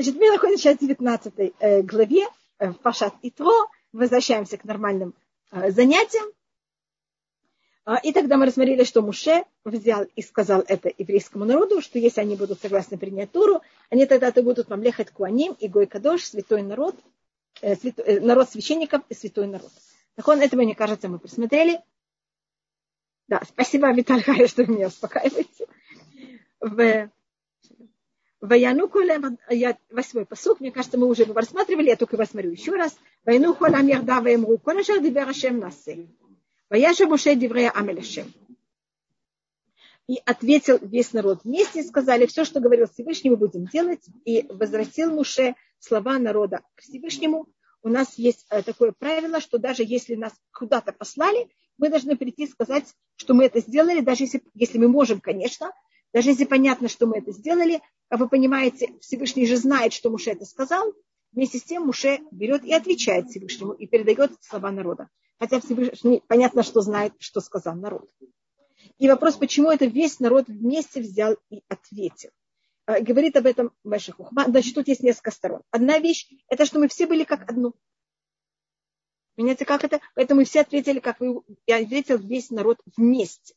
Значит, мы находимся сейчас в 19 э, главе э, Пашат Итро. Возвращаемся к нормальным э, занятиям. А, и тогда мы рассмотрели, что Муше взял и сказал это еврейскому народу, что если они будут согласны принять Туру, они тогда-то будут мамлехать Куаним и Гой Кадош, святой народ, святой, народ священников и святой народ. Так он, это, мне кажется, мы просмотрели. Да, спасибо, Виталий Харри, что вы меня успокаиваете. В Ваяну колем, восьмой посук, мне кажется, мы уже его рассматривали, я только его смотрю еще раз. Ваяну колем ярда ваемру, коля шар дибер Ашем насе. Ваяша Моше диврея амелешем. И ответил весь народ вместе, сказали, все, что говорил Всевышний, мы будем делать. И возвратил Муше слова народа к Всевышнему. У нас есть э, такое правило, что даже если нас куда-то послали, мы должны прийти и сказать, что мы это сделали, даже если, если мы можем, конечно, даже если понятно, что мы это сделали, а вы понимаете, Всевышний же знает, что Муше это сказал, вместе с тем Муше берет и отвечает Всевышнему и передает слова народа. Хотя Всевышний понятно, что знает, что сказал народ. И вопрос, почему это весь народ вместе взял и ответил. А, говорит об этом Мэша Хухма. Значит, тут есть несколько сторон. Одна вещь – это что мы все были как одно. Понимаете, как это? Поэтому мы все ответили, как вы, я ответил весь народ вместе.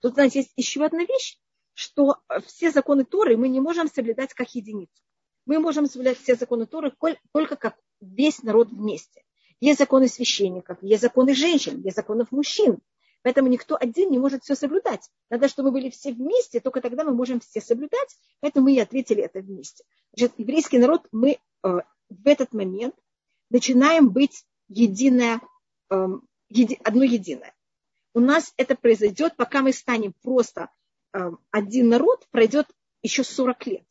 Тут, знаете, есть еще одна вещь, что все законы Торы мы не можем соблюдать как единицу. Мы можем соблюдать все законы Торы только как весь народ вместе. Есть законы священников, есть законы женщин, есть законы мужчин. Поэтому никто один не может все соблюдать. Надо, чтобы мы были все вместе, только тогда мы можем все соблюдать. Поэтому мы и ответили это вместе. Значит, еврейский народ, мы э, в этот момент начинаем быть единое, э, еди, одно единое у нас это произойдет, пока мы станем просто э, один народ, пройдет еще 40 лет.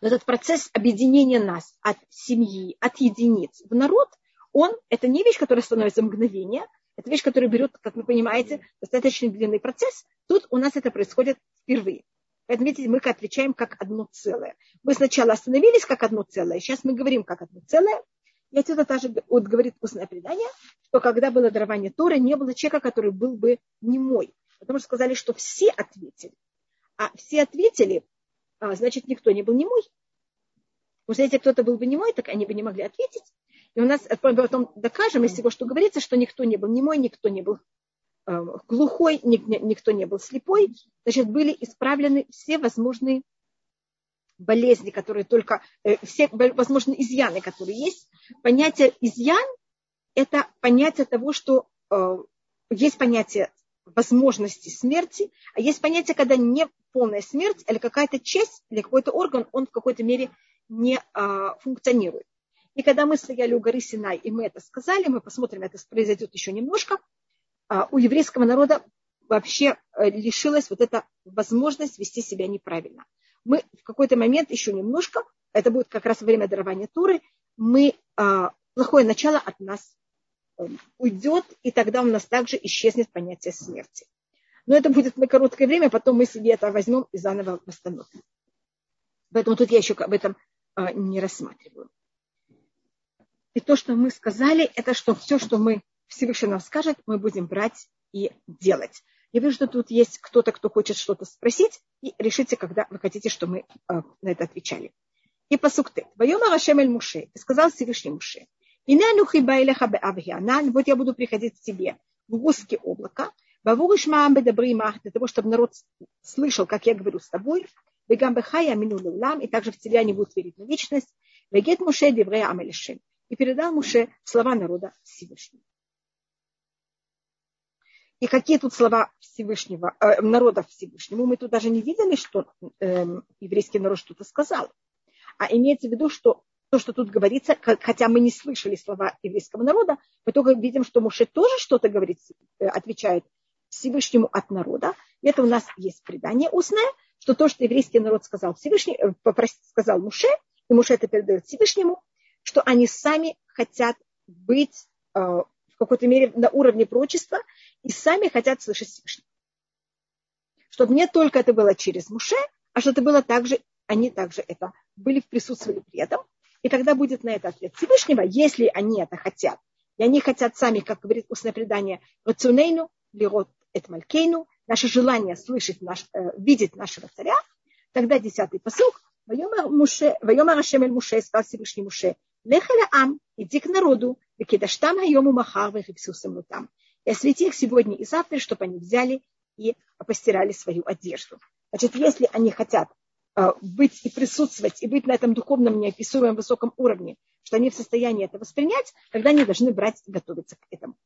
Но этот процесс объединения нас от семьи, от единиц в народ, он, это не вещь, которая становится мгновение, это вещь, которая берет, как вы понимаете, достаточно длинный процесс. Тут у нас это происходит впервые. Поэтому, видите, мы отвечаем как одно целое. Мы сначала остановились как одно целое, сейчас мы говорим как одно целое, и отсюда также вот говорит устное предание, что когда было дарование Торы, не было человека, который был бы немой. Потому что сказали, что все ответили. А все ответили, а, значит, никто не был немой. Потому что если кто-то был бы немой, так они бы не могли ответить. И у нас потом докажем из всего, что говорится, что никто не был немой, никто не был э, глухой, никто не был слепой. Значит, были исправлены все возможные болезни, которые только, э, все возможные изъяны, которые есть. Понятие изъян – это понятие того, что э, есть понятие возможности смерти, а есть понятие, когда не полная смерть, или какая-то часть, или какой-то орган, он в какой-то мере не а, функционирует. И когда мы стояли у горы Синай, и мы это сказали, мы посмотрим, это произойдет еще немножко, а, у еврейского народа вообще э, лишилась вот эта возможность вести себя неправильно мы в какой-то момент еще немножко, это будет как раз время дарования Туры, мы, а, плохое начало от нас уйдет, и тогда у нас также исчезнет понятие смерти. Но это будет на короткое время, потом мы себе это возьмем и заново восстановим. Поэтому тут я еще об этом а, не рассматриваю. И то, что мы сказали, это что все, что мы Всевышний нам скажет, мы будем брать и делать. Я вижу, что тут есть кто-то, кто хочет что-то спросить, и решите, когда вы хотите, что мы э, на это отвечали. И по сукте. Вайома Рашем эль Муше. И сказал Всевышний Муше. Вот я буду приходить к тебе в гуске облака, для того, чтобы народ слышал, как я говорю с тобой, и также в тебя не будут верить на вечность. И передал Муше слова народа Всевышнего. И какие тут слова Всевышнего, э, народа Всевышнему, мы тут даже не видели, что э, еврейский народ что-то сказал. А имеется в виду, что то, что тут говорится, хотя мы не слышали слова еврейского народа, мы только видим, что Муше тоже что-то говорит, э, отвечает Всевышнему от народа. И это у нас есть предание устное, что то, что еврейский народ сказал Всевышний, э, попросил, сказал Муше, и Муше это передает Всевышнему, что они сами хотят быть э, в какой-то мере на уровне прочества и сами хотят слышать Всевышнего. Чтобы не только это было через Муше, а что это было также, они также это были, присутствовали при этом. И тогда будет на это ответ Всевышнего, если они это хотят. И они хотят сами, как говорит устное предание, рацунейну, лирот эт малькейну, наше желание слышать, наш, э, видеть нашего царя, тогда десятый посыл, Вайомар Ашем эль Муше, сказал Всевышний Муше, Лехаля Ам, иди к народу, Векидаштам Хайому Махар, Вехипсусам там. И освети их сегодня и завтра, чтобы они взяли и постирали свою одежду. Значит, если они хотят быть и присутствовать, и быть на этом духовном неописуемом высоком уровне, что они в состоянии это воспринять, тогда они должны брать и готовиться к этому.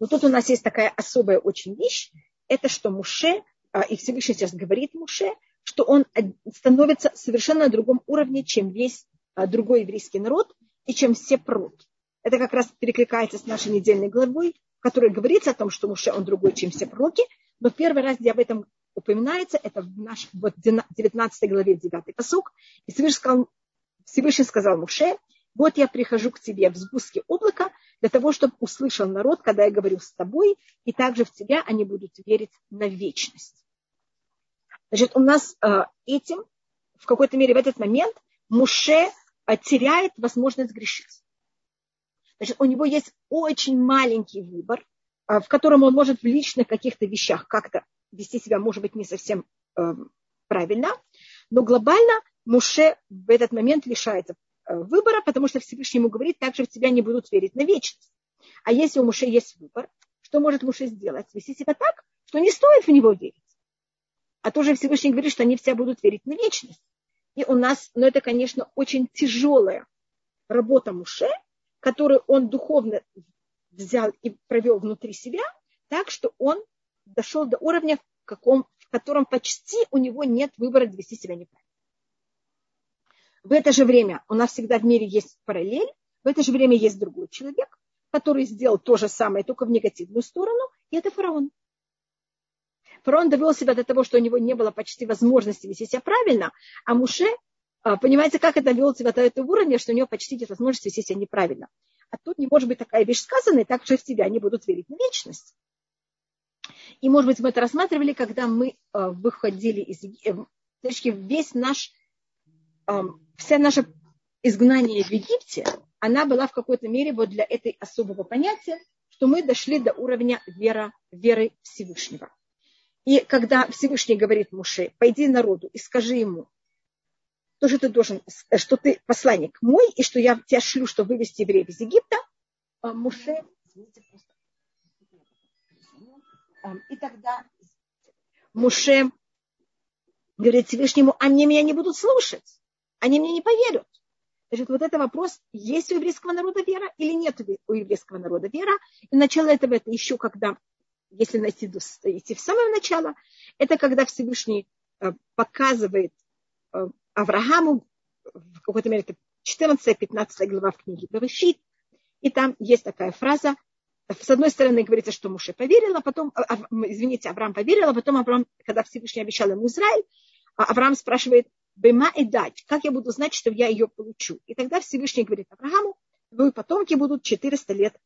Но тут у нас есть такая особая очень вещь, это что Муше, э, и Всевышний сейчас говорит Муше, что он становится совершенно на другом уровне, чем весь э, другой еврейский народ и чем все пророки. Это как раз перекликается с нашей недельной главой, в которой говорится о том, что Муше он другой, чем все пророки, но первый раз, где об этом упоминается, это в нашей вот 19 главе 9 посук. И Всевышний сказал, Всевышний сказал Муше, вот я прихожу к тебе в сгустке облака для того, чтобы услышал народ, когда я говорю с тобой, и также в тебя они будут верить на вечность. Значит, у нас э, этим, в какой-то мере, в этот момент Муше э, теряет возможность грешить. Значит, у него есть очень маленький выбор, в котором он может в личных каких-то вещах как-то вести себя, может быть, не совсем э, правильно, но глобально Муше в этот момент лишается э, выбора, потому что Всевышний ему говорит, также в тебя не будут верить на вечность. А если у Муше есть выбор, что может Муше сделать? Вести себя так, что не стоит в него верить. А тоже Всевышний говорит, что они все будут верить на вечность. И у нас, ну это, конечно, очень тяжелая работа Муше, которую он духовно взял и провел внутри себя, так что он дошел до уровня, в, каком, в котором почти у него нет выбора вести себя неправильно. В это же время у нас всегда в мире есть параллель, в это же время есть другой человек, который сделал то же самое, только в негативную сторону, и это фараон. Фараон довел себя до того, что у него не было почти возможности вести себя правильно, а Муше, а, понимаете, как это вел себя до этого уровня, что у него почти нет возможности вести себя неправильно. А тут не может быть такая вещь сказана, и так же в тебя они будут верить на вечность. И, может быть, мы это рассматривали, когда мы а, выходили из Египта. Весь наш, а, вся наша изгнание в Египте, она была в какой-то мере вот для этой особого понятия, что мы дошли до уровня вера, веры Всевышнего. И когда Всевышний говорит Муше, пойди народу и скажи ему, то, что ты должен, что ты посланник мой, и что я тебя шлю, чтобы вывести евреев из Египта, а Муше, и тогда Муше говорит Всевышнему, они меня не будут слушать, они мне не поверят. Значит, вот это вопрос, есть у еврейского народа вера или нет у еврейского народа вера. И начало этого это еще когда, если найти, идти в самое начало, это когда Всевышний э, показывает э, Аврааму, в какой-то мере это 14-15 глава в книге Берешит, и там есть такая фраза, с одной стороны говорится, что Муше поверил, а потом, а, а, извините, Авраам поверил, а потом Авраам, когда Всевышний обещал ему Израиль, а Авраам спрашивает, Бема и дать, как я буду знать, что я ее получу? И тогда Всевышний говорит Аврааму, твои потомки будут 400 лет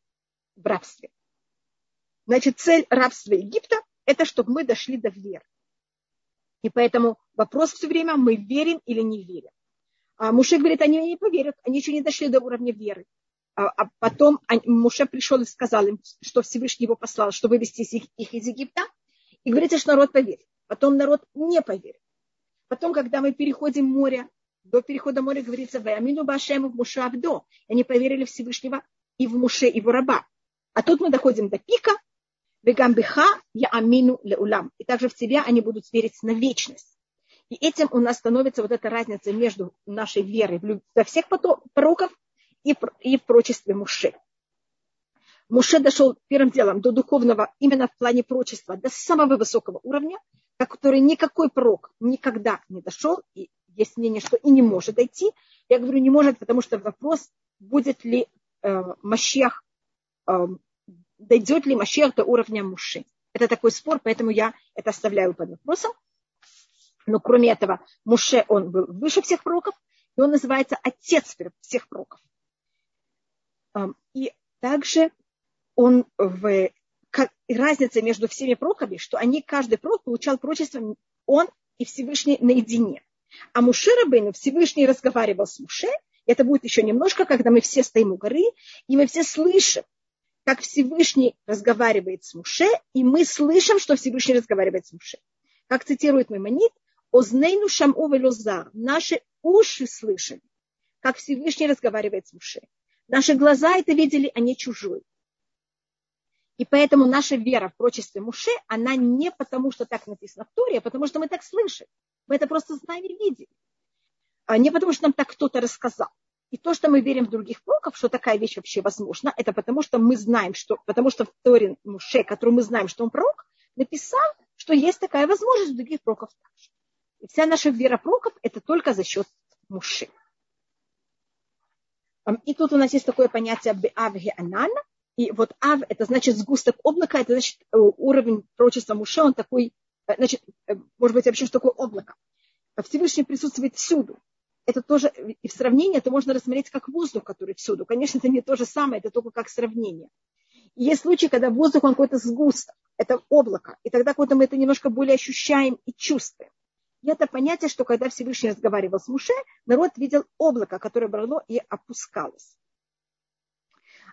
в рабстве. Значит, цель рабства Египта – это чтобы мы дошли до веры. И поэтому вопрос все время, мы верим или не верим. А Муше говорит, они не поверят, они еще не дошли до уровня веры. А, а потом Муше пришел и сказал им, что Всевышний его послал, чтобы вывести их, их из Египта. И говорится, что народ поверит. Потом народ не поверит. Потом, когда мы переходим море, до перехода моря говорится, «Ваямину башему в Муше Авдо». Они поверили Всевышнего и в Муше, и в раба. А тут мы доходим до пика, Вегамбиха я амину леулам. И также в тебя они будут верить на вечность. И этим у нас становится вот эта разница между нашей верой во всех пророков и, и в прочестве Муше. Муше дошел первым делом до духовного, именно в плане прочества, до самого высокого уровня, до который никакой пророк никогда не дошел, и есть мнение, что и не может дойти. Я говорю, не может, потому что вопрос, будет ли э, Машех э, дойдет ли Машех до уровня Муши. Это такой спор, поэтому я это оставляю под вопросом. Но кроме этого, Муше, он был выше всех пророков, и он называется отец всех пророков. И также он в разница между всеми пророками, что они, каждый пророк получал пророчество, он и Всевышний наедине. А Муше Рабейну Всевышний разговаривал с Муше, это будет еще немножко, когда мы все стоим у горы, и мы все слышим, как Всевышний разговаривает с Муше, и мы слышим, что Всевышний разговаривает с Муше. Как цитирует Маймонит, Ознейну шаму велозар. Наши уши слышали, как Всевышний разговаривает с Муше. Наши глаза это видели, а не чужой. И поэтому наша вера в прочестве Муше, она не потому, что так написано в Торе, а потому что мы так слышим. Мы это просто знаем и видели. А не потому, что нам так кто-то рассказал. И то, что мы верим в других пророков, что такая вещь вообще возможна, это потому, что мы знаем, что, потому что в Торе Муше, который мы знаем, что он пророк, написал, что есть такая возможность у других пророков также. И вся наша вера пророков это только за счет Муше. И тут у нас есть такое понятие Беав Анан. И вот Ав, это значит сгусток облака, это значит э, уровень пророчества Муше, он такой, э, значит, э, может быть, вообще что такое облако. Всевышний присутствует всюду. Это тоже, и в сравнении это можно рассмотреть как воздух, который всюду. Конечно, это не то же самое, это только как сравнение. И есть случаи, когда воздух, он какой-то сгусток, это облако, и тогда когда мы это немножко более ощущаем и чувствуем. И это понятие, что когда Всевышний разговаривал с Муше, народ видел облако, которое брало и опускалось.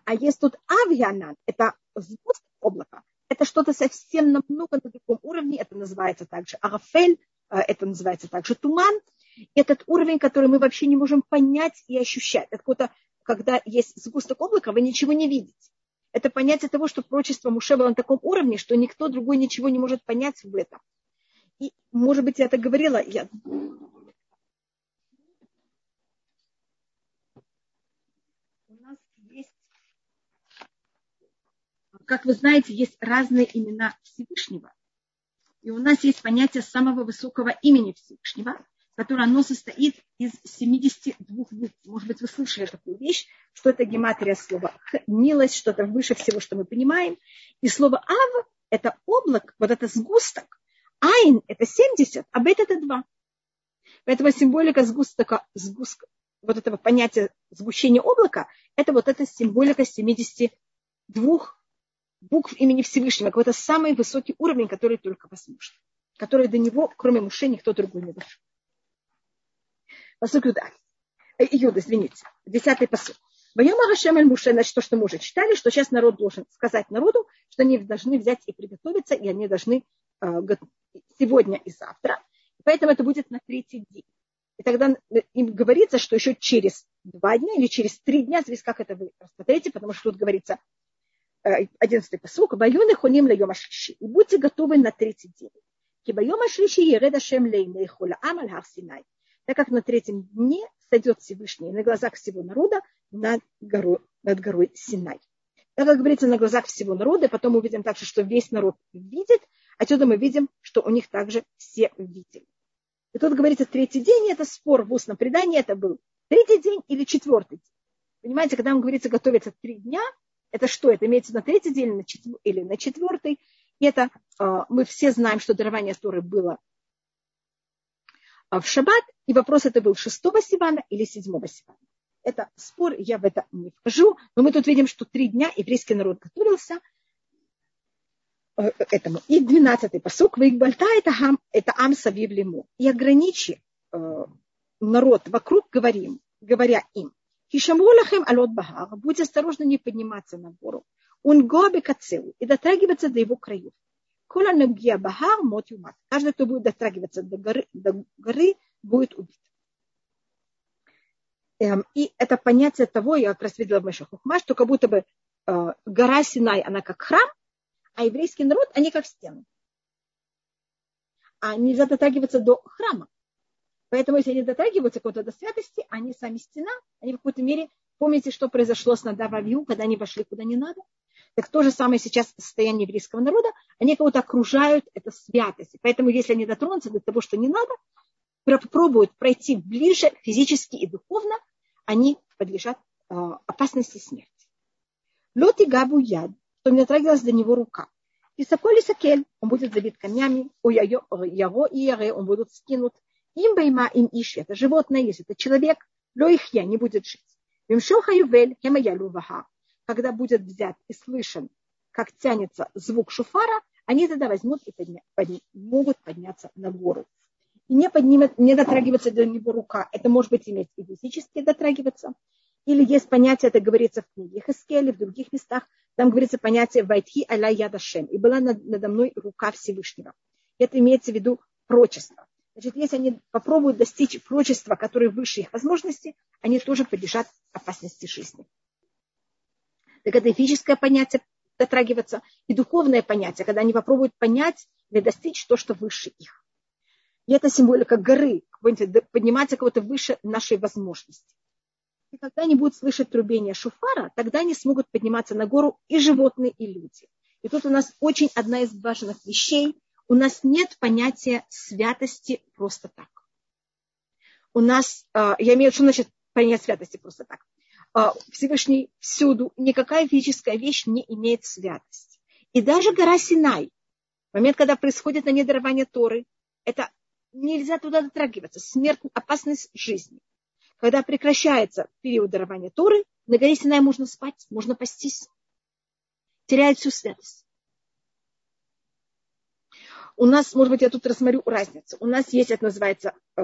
А есть тут авианан, это сгусток облака, это что-то совсем намного на другом уровне, это называется также арафель, э, это называется также туман. Этот уровень, который мы вообще не можем понять и ощущать. Какой-то, когда есть сгусток облака, вы ничего не видите. Это понятие того, что прочество Муше было на таком уровне, что никто другой ничего не может понять в этом. И, может быть, я это говорила. Я... Как вы знаете, есть разные имена Всевышнего. И у нас есть понятие самого высокого имени Всевышнего, которое оно состоит из 72 букв. Может быть, вы слышали такую вещь, что это гематрия слова милость, что-то выше всего, что мы понимаем. И слово ав – это облак, вот это сгусток, Айн – это 70, а бет – это 2. Поэтому символика сгустка, сгустка, вот этого понятия сгущения облака – это вот эта символика 72 букв имени Всевышнего, какой-то самый высокий уровень, который только возможен, который до него, кроме Муше, никто другой не дошел. Посук Юда. Э, Юда, извините. Десятый посук. Воема Рашем Муше, значит, то, что мы уже читали, что сейчас народ должен сказать народу, что они должны взять и приготовиться, и они должны э, сегодня и завтра. Поэтому это будет на третий день. И тогда им говорится, что еще через два дня или через три дня, зависит, как это вы рассмотрите, потому что тут говорится э, одиннадцатый посук, «Ваюны хуним лайом ашлиши». И будьте готовы на третий день. «Кибайом ашлиши ереда шем лейна ихола амаль хар синай». Так как на третьем дне сойдет Всевышний на глазах всего народа над горой, над горой Синай. Так как говорится, на глазах всего народа, потом мы увидим также, что весь народ видит, Отсюда мы видим, что у них также все видели. И тут говорится, третий день, это спор в устном предании, это был третий день или четвертый день. Понимаете, когда он говорится готовиться три дня, это что? Это имеется на третий день или на четвертый. И это а, мы все знаем, что дарование Торы было в шаббат, и вопрос это был шестого Сивана или седьмого Сивана. Это спор, я в это не вхожу, но мы тут видим, что три дня еврейский народ готовился, Э, этому. И двенадцатый посук. Вейгбальта это, хам, это ам савив лиму. И ограничи э, народ вокруг, говорим, говоря им. Хишамулахем алот багар. Будь осторожны не подниматься на гору. Он гоби кацеу. И дотрагиваться до его краев. Кола набгия багар мот юмат. Каждый, кто будет дотрагиваться до горы, до горы будет убит. Эм, и это понятие того, я как раз видела в Мешах что как будто бы э, гора Синай, она как храм, а еврейский народ, они как стены. А нельзя дотрагиваться до храма. Поэтому, если они дотрагиваются куда-то до святости, они сами стена, они в какой-то мере, помните, что произошло с Надававью, когда они вошли куда не надо? Так то же самое сейчас состояние еврейского народа, они кого-то окружают, это святость. Поэтому, если они дотронутся до того, что не надо, пробуют пройти ближе физически и духовно, они подлежат э, опасности смерти. Лоти габу яд, что не дотрагивалась до него рука. И саколи сакель, он будет забит камнями, у яго и яре, он будет скинут. Им байма, им ищи, это животное, если это человек, ло их я не будет жить. Вимшоха ювель, хемаялю ваха. Когда будет взят и слышен, как тянется звук шуфара, они тогда возьмут и подня, подня, могут подняться на гору. И не, поднимет, не дотрагиваться до него рука. Это может быть иметь и физически дотрагиваться, или есть понятие, это говорится в книге Хескеле, в других местах, там говорится понятие «Вайтхи аля ядашем» и была над, надо мной рука Всевышнего. Это имеется в виду прочество. Значит, если они попробуют достичь прочества, которое выше их возможностей, они тоже подлежат опасности жизни. Так это физическое понятие дотрагиваться, и духовное понятие, когда они попробуют понять или достичь то, что выше их. И это символика горы, подниматься кого-то выше нашей возможности. И когда они будут слышать трубение шуфара, тогда они смогут подниматься на гору и животные, и люди. И тут у нас очень одна из важных вещей. У нас нет понятия святости просто так. У нас, а, я имею в виду, что значит понятие святости просто так. А, Всевышний всюду, никакая физическая вещь не имеет святости. И даже гора Синай, момент, когда происходит на недарование Торы, это нельзя туда дотрагиваться, смерть, опасность жизни. Когда прекращается период дарования Торы, на горе Синай можно спать, можно пастись. Теряет всю святость. У нас, может быть, я тут рассмотрю разницу. У нас есть, это называется, э,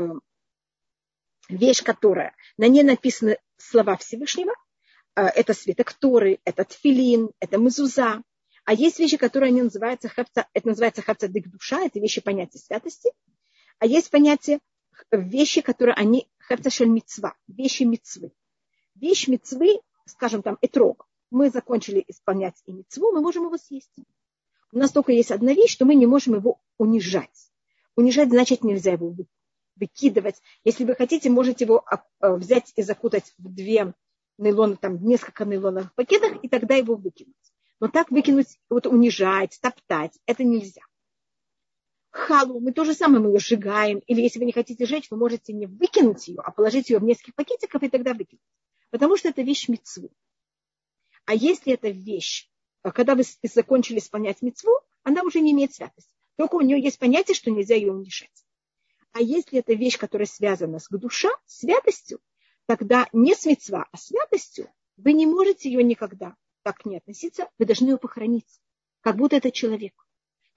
вещь, которая, на ней написаны слова Всевышнего. Э, это свиток Торы, это тфилин, это мезуза. А есть вещи, которые они называются, хавца, это называется хавцадык душа, это вещи понятия святости. А есть понятие вещи, которые они хефташель мицва, вещи мицвы. Вещь мицвы, скажем там, этрог, мы закончили исполнять и мицву, мы можем его съесть. У нас только есть одна вещь, что мы не можем его унижать. Унижать значит нельзя его выкидывать. Если вы хотите, можете его а, а, взять и закутать в две нейлона, там несколько нейлоновых пакетах, и тогда его выкинуть. Но так выкинуть, вот унижать, топтать, это нельзя халу, мы то же самое, мы ее сжигаем. Или если вы не хотите жечь, вы можете не выкинуть ее, а положить ее в несколько пакетиков и тогда выкинуть. Потому что это вещь мецву. А если это вещь, э, когда вы закончили исполнять мецву, она уже не имеет святости. Только у нее есть понятие, что нельзя ее унижать. А если это вещь, которая связана с душа, святостью, тогда не с мецва, а святостью, вы не можете ее никогда так не относиться, вы должны ее похоронить, как будто это человек.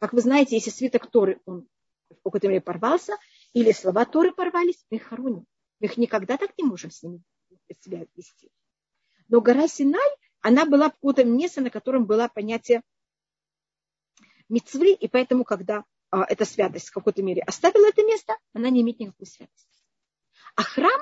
Как вы знаете, если свиток Торы, он в какой-то мере порвался, или слова Торы порвались, мы их хороним. Мы их никогда так не можем с ними себя вести. Но гора Синай, она была какое-то место, на котором было понятие мецвы, и поэтому, когда а, эта святость в какой-то мере оставила это место, она не имеет никакой святости. А храм,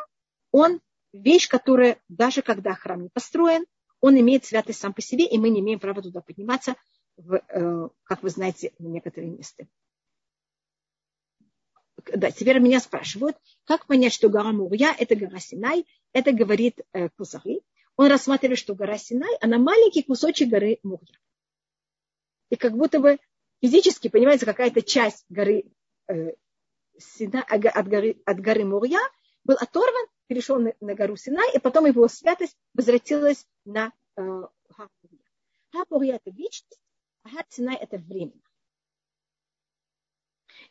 он вещь, которая, даже когда храм не построен, он имеет святость сам по себе, и мы не имеем права туда подниматься, в, э, как вы знаете, в некоторые места. Да, теперь меня спрашивают, как понять, что гора Мурья – это гора Синай, это говорит э, Кузари. Он рассматривает, что гора Синай, она маленький кусочек горы Мурья. И как будто бы физически, понимаете, какая-то часть горы э, Сина, от, горы, от горы Мурья был оторван, перешел на, на гору Синай, и потом его святость возвратилась на э, Ха Мурья. это вечность, Агат Синай – это временно.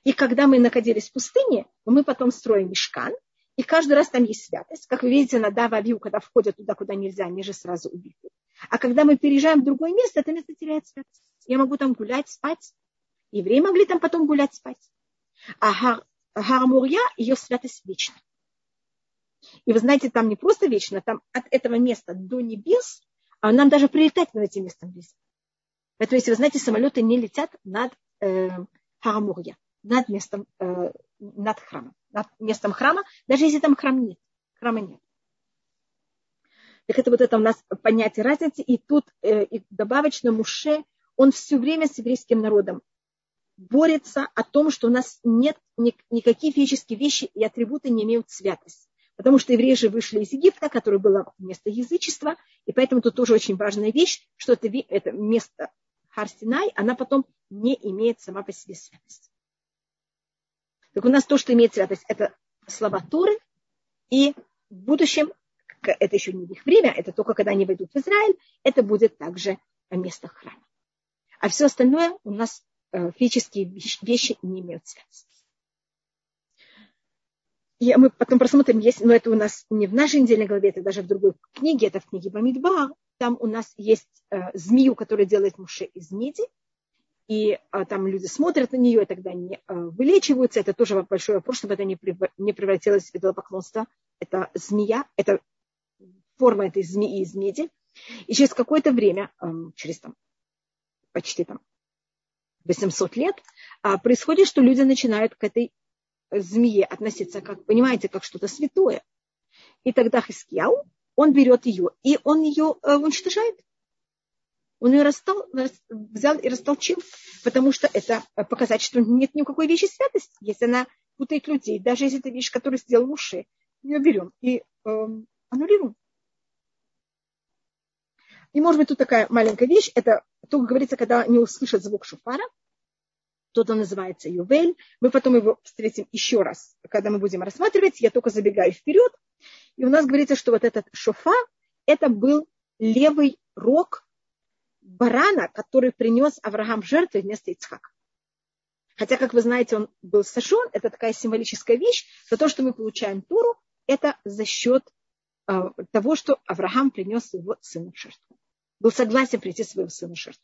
И когда мы находились в пустыне, мы потом строим мешкан, и каждый раз там есть святость. Как вы видите, на Дававию, когда входят туда, куда нельзя, они же сразу убиты. А когда мы переезжаем в другое место, это место теряет святость. Я могу там гулять, спать. Евреи могли там потом гулять, спать. А Харамурья, ее святость вечна. И вы знаете, там не просто вечно, там от этого места до небес, а нам даже прилетать над этим местом нельзя. Поэтому, если вы знаете, самолеты не летят над э, Харамурья, над местом, э, над храмом, над местом храма, даже если там храм нет, храма нет. Так это вот это у нас понятие разницы. И тут э, и добавочно Муше, он все время с еврейским народом борется о том, что у нас нет ни, никакие физические вещи и атрибуты не имеют святость. Потому что евреи же вышли из Египта, которое было место язычества, и поэтому тут тоже очень важная вещь, что это, это место Харсинай, она потом не имеет сама по себе святость. Так у нас то, что имеет святость, это слова Торы, и в будущем, это еще не их время, это только когда они войдут в Израиль, это будет также место храма. А все остальное у нас э, физические вещи не имеют святости. И мы потом просмотрим, есть, но это у нас не в нашей недельной главе, это даже в другой книге, это в книге Бамидбар, там у нас есть э, змею, которая делает Муше из меди, и э, там люди смотрят на нее, и тогда они э, вылечиваются. Это тоже большой вопрос, чтобы это не, не превратилось в идолопоклонство. Это змея, это форма этой змеи из меди. И через какое-то время, э, через там, почти там 800 лет, э, происходит, что люди начинают к этой змее относиться, как, понимаете, как что-то святое. И тогда Хискияу, он берет ее, и он ее э, уничтожает. Он ее растол, взял и растолчил, потому что это показать, что нет никакой вещи святости, если она путает людей. Даже если это вещь, которую сделал Муше, ее берем и э, аннулируем. И может быть тут такая маленькая вещь, это то, как говорится, когда не услышат звук шуфара, тот он называется Ювель. Мы потом его встретим еще раз, когда мы будем рассматривать. Я только забегаю вперед. И у нас говорится, что вот этот шофа, это был левый рог барана, который принес Авраам жертвы вместо Ицхака. Хотя, как вы знаете, он был сожжен, это такая символическая вещь, за то, что мы получаем Туру, это за счет э, того, что Авраам принес его сына в жертву был согласен прийти своего сына в жертву.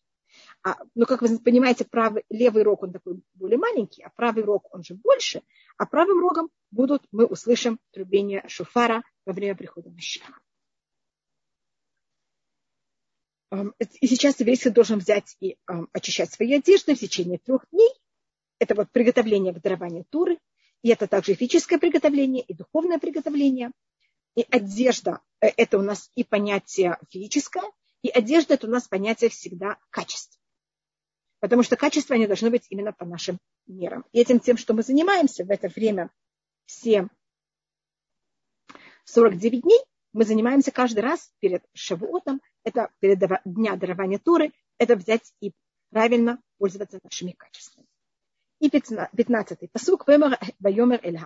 А, но, как вы понимаете, правый, левый рог, он такой более маленький, а правый рог, он же больше. А правым рогом будут, мы услышим трубение шуфара во время прихода Машиха. И сейчас еврейский должен взять и очищать свои одежды в течение трех дней. Это вот приготовление к дарованию Туры. И это также физическое приготовление, и духовное приготовление. И одежда э, – это у нас и понятие физическое, и одежда – это у нас понятие всегда качества. Потому что качества, они должны быть именно по нашим мерам. И этим тем, что мы занимаемся в это время, все 49 дней, мы занимаемся каждый раз перед Шавуотом, это перед дня дарования Туры, это взять и правильно пользоваться нашими качествами. И 15-й посук Вайомер Эль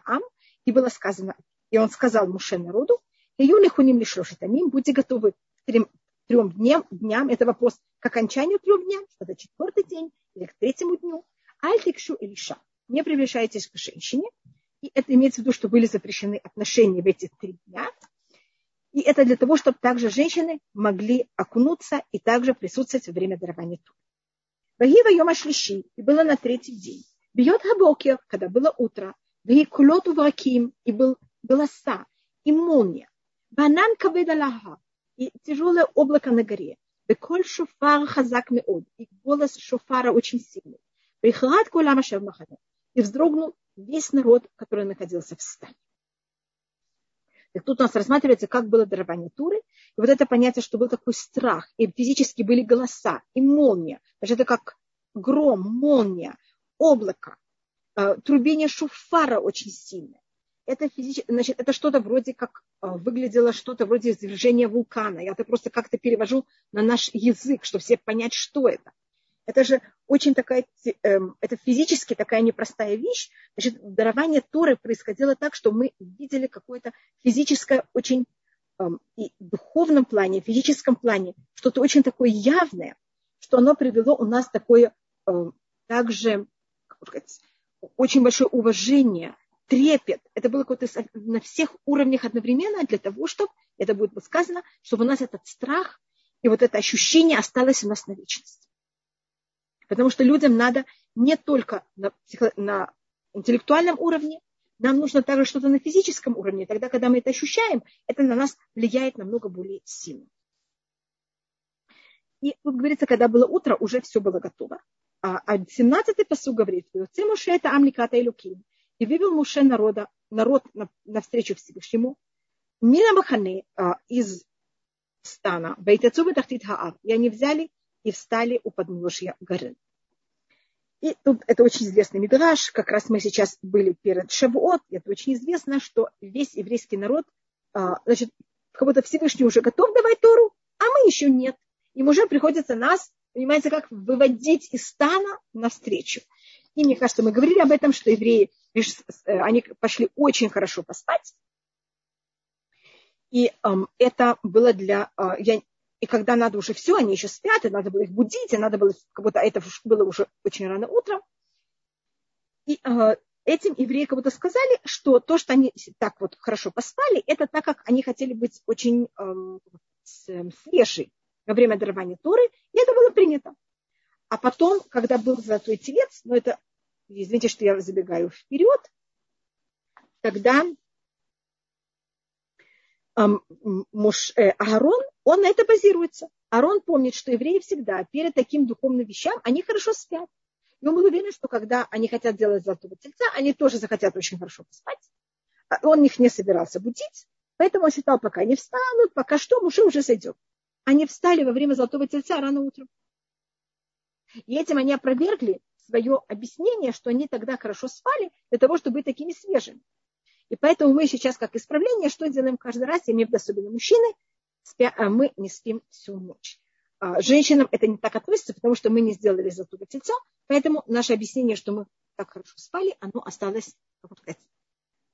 и было сказано, и он сказал Муше народу, Июли хуним лишлошитамим, будьте готовы трем дням, дням, это вопрос к окончанию трех дням, что это четвертый день или к третьему дню. Альтикшу или ша. Не приближайтесь к женщине. И это имеется в виду, что были запрещены отношения в эти три дня. И это для того, чтобы также женщины могли окунуться и также присутствовать во время дарования тур. Вагива йома шлиши, и было на третий день. Бьет габокер, когда было утро. Ваги кулоту враким, и был голоса, и молния. Банан каведалаха, и тяжелое облако на горе. Беколь шофар хазак меод. И голос шофара очень сильный. Прихлад кулама шермахана. И вздрогнул весь народ, который находился в стане. Так тут у нас рассматривается, как было дарование Туры. И вот это понятие, что был такой страх, и физически были голоса, и молния. Даже это как гром, молния, облако, э, трубение шуфара очень сильное это, физич... Значит, это что-то вроде как а, выглядело что-то вроде извержения вулкана. Я это просто как-то перевожу на наш язык, чтобы все понять, что это. Это же очень такая, эм, это физически такая непростая вещь. Значит, дарование Торы происходило так, что мы видели какое-то физическое, очень эм, и в духовном плане, в физическом плане, что-то очень такое явное, что оно привело у нас такое эм, также, как сказать, очень большое уважение трепет. Это было какое-то на всех уровнях одновременно для того, чтобы, это будет сказано, чтобы у нас этот страх и вот это ощущение осталось у нас на вечность. Потому что людям надо не только на, на интеллектуальном уровне, нам нужно также что-то на физическом уровне. Тогда, когда мы это ощущаем, это на нас влияет намного более сильно. И тут говорится, когда было утро, уже все было готово. А 17-й посуд говорит, Цимуше это Амликата и Лукин. И вывел Муше народа, народ навстречу Всевышнему, Мина Махане а, из стана, Байтацу Тахтит Хаав, и они взяли и встали у подножья горы. И тут это очень известный мидраж, как раз мы сейчас были перед Шавуот, это очень известно, что весь еврейский народ, а, значит, как будто Всевышний уже готов давать Тору, а мы еще нет. Им уже приходится нас, понимаете, как выводить из стана навстречу. И мне кажется, мы говорили об этом, что евреи, э, они пошли очень хорошо поспать. И эм, это было для... Э, я, и когда надо уже все, они еще спят, и надо было их будить, и надо было, как будто это было уже очень рано утром. И э, этим евреи как будто сказали, что то, что они так вот хорошо поспали, это так, как они хотели быть очень эм, свежи во время дарования Торы, и это было принято. А потом, когда был золотой телец, но это, извините, что я забегаю вперед, тогда эм, муж э, Аарон, он на это базируется. Аарон помнит, что евреи всегда перед таким духовным вещам, они хорошо спят. И он был уверен, что когда они хотят делать золотого тельца, они тоже захотят очень хорошо поспать. А он их не собирался будить, поэтому он считал, пока не встанут, пока что, Муше уже сойдет. Они встали во время золотого тельца рано утром. И этим они опровергли свое объяснение, что они тогда хорошо спали для того, чтобы быть такими свежими. И поэтому мы сейчас, как исправление, что делаем каждый раз, имея особенно мужчины, спя, а мы не спим всю ночь. А женщинам это не так относится, потому что мы не сделали золотого тельца, поэтому наше объяснение, что мы так хорошо спали, оно осталось как сказать,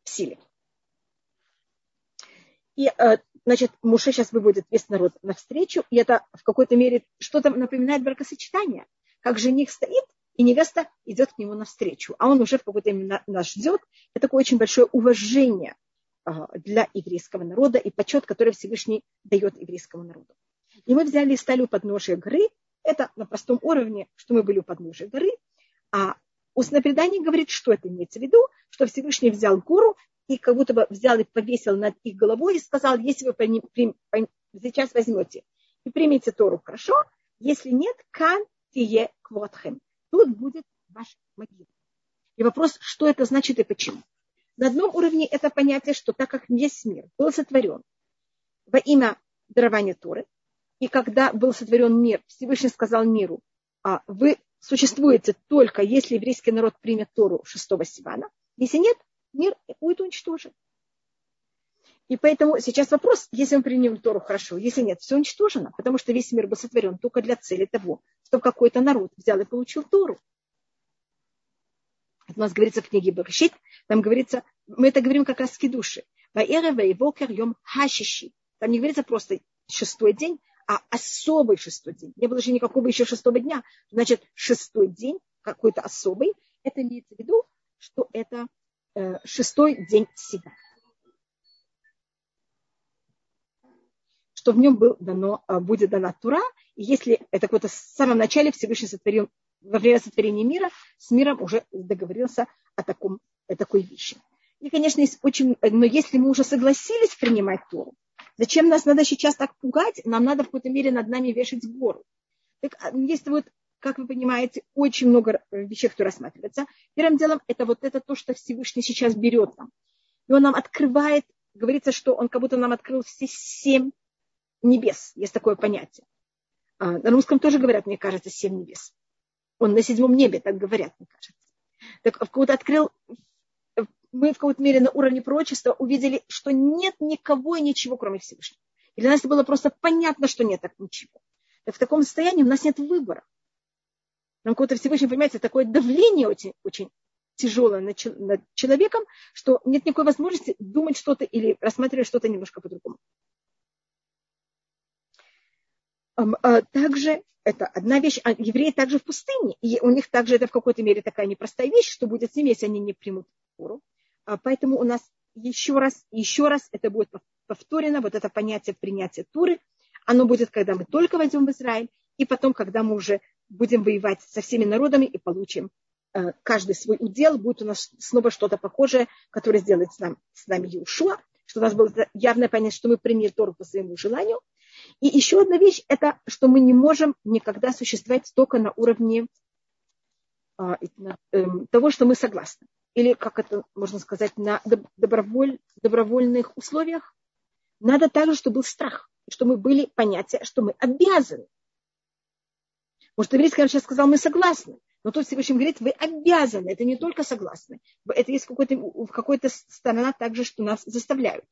в силе. И, э, значит, Муше сейчас выводит весь народ навстречу, и это в какой-то мере что-то напоминает бракосочетание. Как жених стоит, и невеста идет к нему навстречу, а он уже в какой-то мере нас ждет. Это такое очень большое уважение э, для еврейского народа и почет, который Всевышний дает еврейскому народу. И мы взяли и стали у подножия горы. Это на простом уровне, что мы были у подножия горы. А устное предание говорит, что это имеется в виду, что Всевышний взял гору и как будто бы взял и повесил над их головой и сказал, если вы сейчас возьмете и примите Тору, хорошо, если нет, кан тие квотхем. Тут будет ваш могила. И вопрос, что это значит и почему. На одном уровне это понятие, что так как весь мир был сотворен во имя дарования Торы, и когда был сотворен мир, Всевышний сказал миру, а вы существуете только если еврейский народ примет Тору шестого Сивана. Если нет, мир будет уничтожен. И поэтому сейчас вопрос, если мы примем Тору хорошо, если нет, все уничтожено, потому что весь мир был сотворен только для цели того, чтобы какой-то народ взял и получил Тору. Это у нас говорится в книге Берешит, там говорится, мы это говорим как раз в кидуши. Там не говорится просто шестой день, а особый шестой день. Не было же никакого еще шестого дня. Значит, шестой день, какой-то особый, это имеется в виду, что это э, шестой день себя. Что в нем был дано, э, будет дана Тура. И если это какое-то в самом начале Всевышний сотворил, во время сотворения мира, с миром уже договорился о, таком, о такой вещи. И, конечно, есть очень, но если мы уже согласились принимать Тору, Зачем нас надо сейчас так пугать? Нам надо в какой-то мере над нами вешать гору. Так, а, есть вот, как вы понимаете, очень много вещей, которые рассматриваются. Первым делом это вот это то, что Всевышний сейчас берет нам. И он нам открывает, говорится, что он как будто нам открыл все семь небес. Есть такое понятие. А, на русском тоже говорят, мне кажется, семь небес. Он на седьмом небе, так говорят, мне кажется. Так как будто открыл мы в какой-то мере на уровне пророчества увидели, что нет никого и ничего, кроме Всевышнего. И для нас это было просто понятно, что нет так ничего. Так в таком состоянии у нас нет выбора. Нам какое-то Всевышний, понимаете, такое давление очень, очень тяжелое над человеком, что нет никакой возможности думать что-то или рассматривать что-то немножко по-другому. А также это одна вещь, а евреи также в пустыне, и у них также это в какой-то мере такая непростая вещь, что будет с ними, если они не примут Тору. А поэтому у нас еще раз, еще раз это будет повторено, вот это понятие принятия Туры. Оно будет, когда мы только войдем в Израиль, и потом, когда мы уже будем воевать со всеми народами и получим э, каждый свой удел, будет у нас снова что-то похожее, которое сделает с, нам, с нами Иушуа, что у нас было явное понятие, что мы приняли Тору по своему желанию. И еще одна вещь, это что мы не можем никогда существовать только на уровне а, э, того, что мы согласны или, как это можно сказать, на доброволь, добровольных условиях, надо также, чтобы был страх, чтобы мы были понятия, что мы обязаны. Может, еврейский сейчас сказал, мы согласны. Но тут Всевышний говорит, вы обязаны, это не только согласны. Это есть какой-то, какой-то сторона также, что нас заставляют.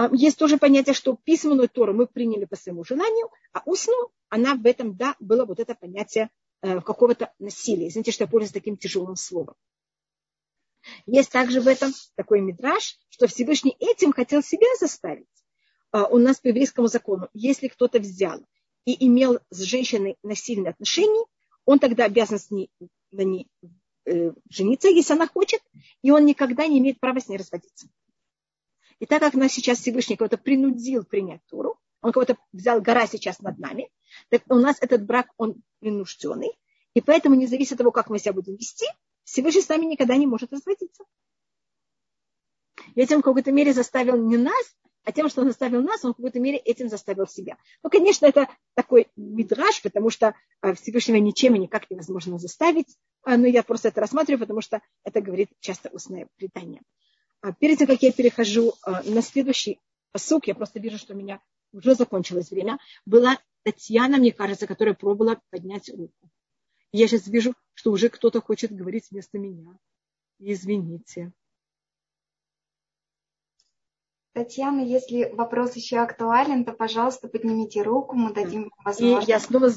А, есть тоже понятие, что письменную Тору мы приняли по своему желанию, а устную, она в этом, да, было вот это понятие э, какого-то насилия. Извините, что я пользуюсь таким тяжелым словом. Есть также в этом такой мидраж, что Всевышний этим хотел себя заставить. А, у нас по еврейскому закону, если кто-то взял и имел с женщиной насильные отношения, он тогда обязан с ней, на ней э, жениться, если она хочет, и он никогда не имеет права с ней разводиться. И так как нас сейчас Всевышний кого-то принудил принять Туру, он кого-то взял гора сейчас над нами, так у нас этот брак, он принужденный, и поэтому не зависит от того, как мы себя будем вести, Всевышний с нами никогда не может разводиться. Ведь он в какой-то мере заставил не нас а тем, что он заставил нас, он в какой-то мере этим заставил себя. Ну, конечно, это такой мидраж, потому что а, Всевышнего ничем и никак невозможно заставить, а, но я просто это рассматриваю, потому что это говорит часто устное предание. А перед тем, как я перехожу на следующий посук, я просто вижу, что у меня уже закончилось время, была Татьяна, мне кажется, которая пробовала поднять руку. Я сейчас вижу, что уже кто-то хочет говорить вместо меня. Извините. Татьяна, если вопрос еще актуален, то, пожалуйста, поднимите руку, мы дадим возможность. И я снова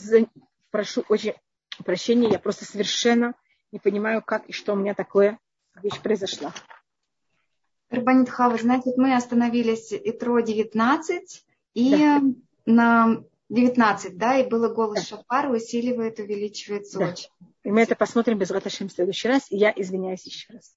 прошу очень прощения, я просто совершенно не понимаю, как и что у меня такое вещь произошла. Рабанит Хава, знаете, мы остановились Итро 19, и да. на 19, да, и было голос да. Шафар, усиливает, увеличивается да. очень. И мы это посмотрим без Раташем в следующий раз, и я извиняюсь еще раз.